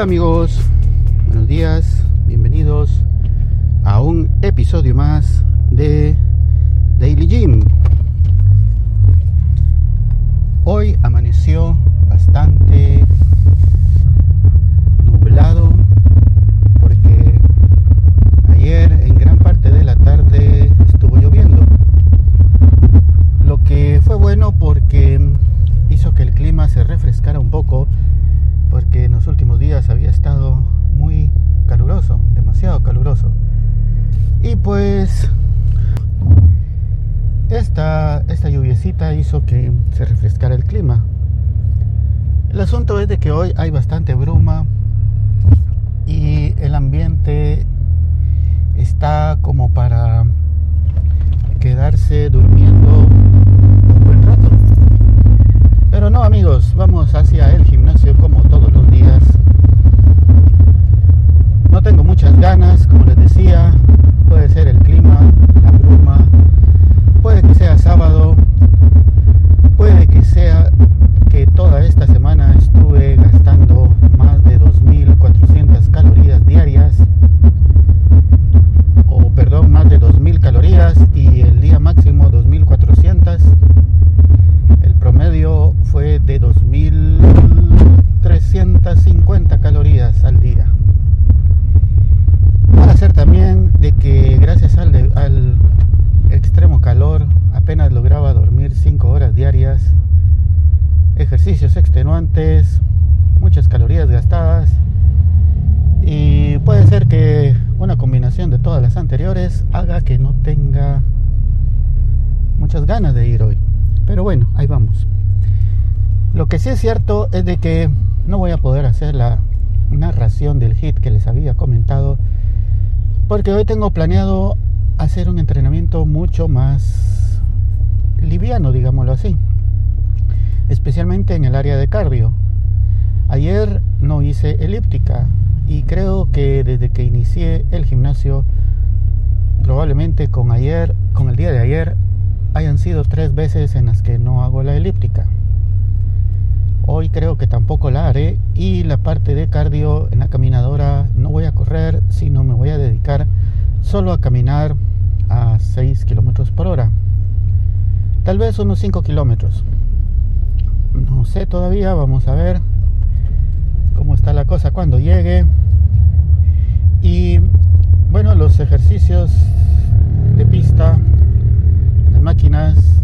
Hola, amigos, buenos días, clima. El asunto es de que hoy hay bastante bruma y el ambiente está como para quedarse durmiendo un buen rato. Pero no amigos, vamos hacia el gimnasio como todos los días. 2.350 calorías al día. Puede ser también de que gracias al, de, al extremo calor apenas lograba dormir 5 horas diarias, ejercicios extenuantes, muchas calorías gastadas y puede ser que una combinación de todas las anteriores haga que no tenga muchas ganas de ir hoy. Pero bueno, ahí vamos. Lo que sí es cierto es de que no voy a poder hacer la narración del hit que les había comentado porque hoy tengo planeado hacer un entrenamiento mucho más liviano, digámoslo así, especialmente en el área de cardio. Ayer no hice elíptica y creo que desde que inicié el gimnasio, probablemente con ayer, con el día de ayer, hayan sido tres veces en las que no hago la elíptica. Hoy creo que tampoco la haré y la parte de cardio en la caminadora no voy a correr, sino me voy a dedicar solo a caminar a 6 kilómetros por hora. Tal vez unos 5 kilómetros. No sé todavía, vamos a ver cómo está la cosa cuando llegue. Y bueno, los ejercicios de pista máquinas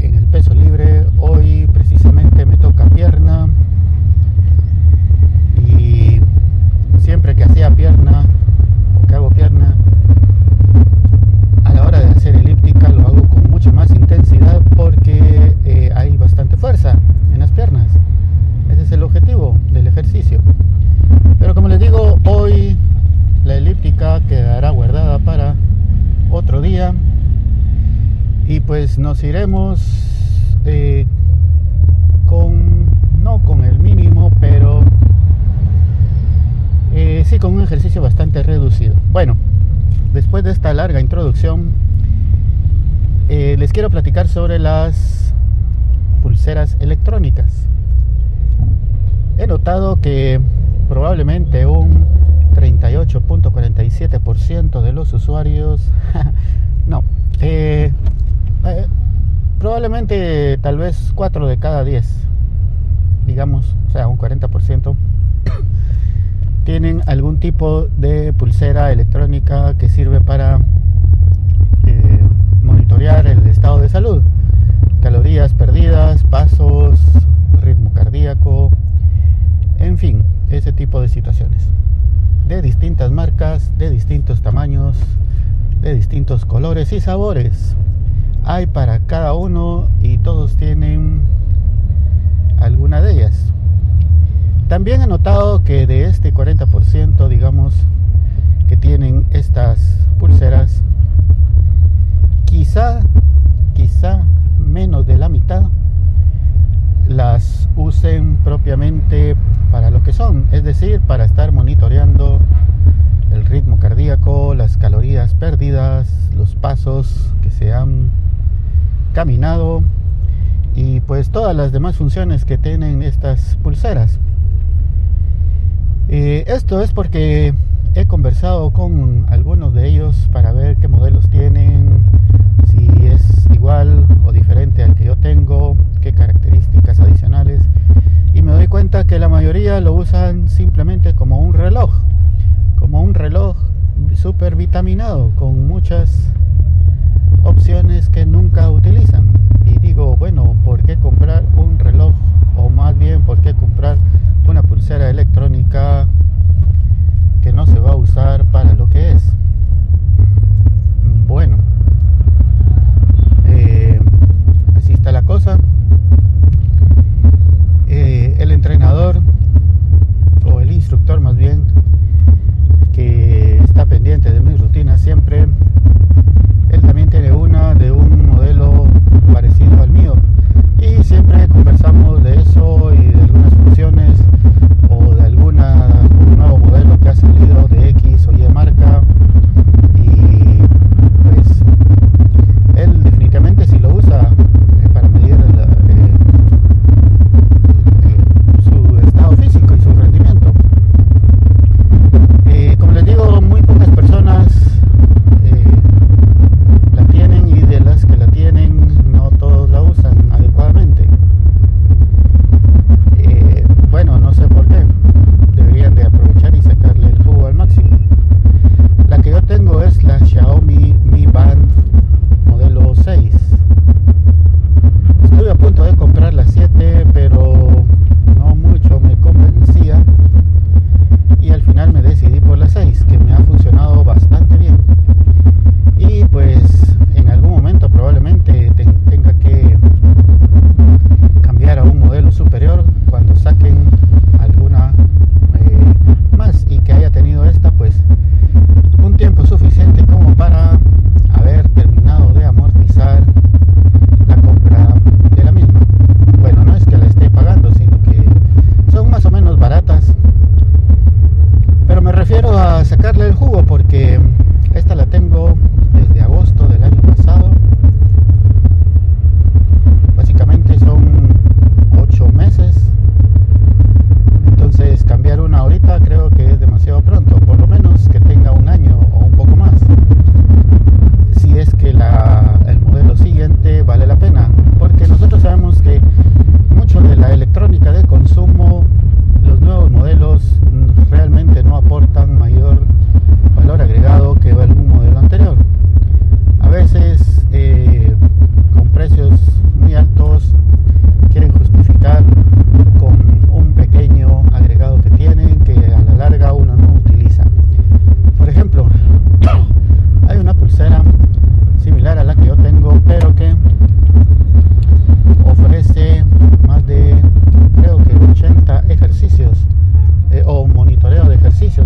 en el peso libre. Hoy precisamente me toca pierna y siempre que hacía pierna o que hago pierna, a la hora de hacer elíptica lo hago con mucha más intensidad porque eh, hay bastante fuerza en las piernas. Ese es el objetivo del Pero como les digo, hoy la elíptica quedará guardada para otro día. Y pues nos iremos eh, con no con el mínimo pero eh, sí con un ejercicio bastante reducido. Bueno después de esta larga introducción eh, les quiero platicar sobre las pulseras electrónicas he notado que probablemente un 38.47% de los usuarios, no, eh, eh, probablemente tal vez 4 de cada 10, digamos, o sea, un 40%, tienen algún tipo de pulsera electrónica que sirve para eh, monitorear el estado de salud, calorías perdidas, pasos, ritmo cardíaco, fin, ese tipo de situaciones de distintas marcas, de distintos tamaños, de distintos colores y sabores. Hay para cada uno y todos tienen alguna de ellas. También he notado que de este 40%, digamos, que tienen estas pulseras, quizá, quizá menos de la mitad las usen propiamente para lo que son, es decir, para estar monitoreando el ritmo cardíaco, las calorías perdidas, los pasos que se han caminado y pues todas las demás funciones que tienen estas pulseras. Eh, esto es porque he conversado con algunos de ellos para ver qué modelos tienen, si es igual o diferente al que yo tengo, qué características adicionales. Y me doy cuenta que la lo usan simplemente como un reloj, como un reloj super vitaminado, con muchas opciones que nunca utilizan. Y digo, bueno,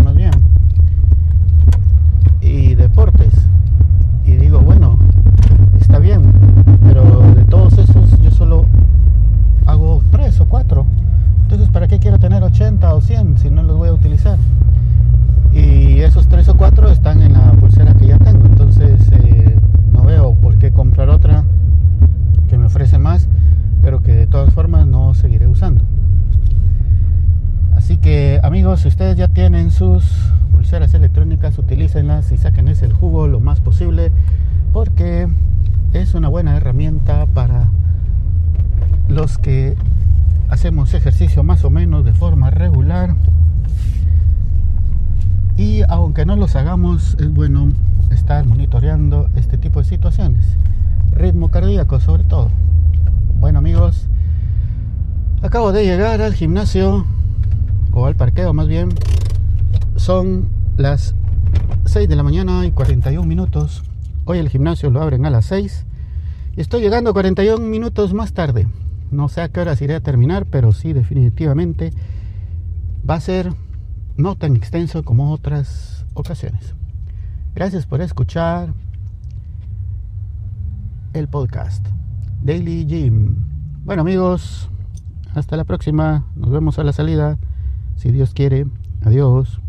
más bien y deportes y digo bueno está bien pero de todos esos yo solo hago 3 o 4 entonces para qué quiero tener 80 o 100 si no los voy a utilizar y esos 3 o 4 están en la pulsera que ya tengo entonces eh, no veo por qué comprar otra que me ofrece más, pero que de todas formas no seguiré usando. Así que si ustedes ya tienen sus pulseras electrónicas, utilícenlas y sáquenles el jugo lo más posible, porque es una buena herramienta para los que hacemos ejercicio más o menos de forma regular. Y aunque no los hagamos, es bueno estar monitoreando este tipo de situaciones. Ritmo cardíaco sobre todo. Bueno amigos, acabo de llegar al gimnasio, o al parqueo más bien. Son las 6 de la mañana y 41 minutos. Hoy el gimnasio lo abren a las 6. Y estoy llegando 41 minutos más tarde. No sé a qué horas iré a terminar, pero sí definitivamente va a ser no tan extenso como otras ocasiones. Gracias por escuchar el podcast Daily Gym. Bueno amigos, hasta la próxima. Nos vemos a la salida. Si Dios quiere. Adiós.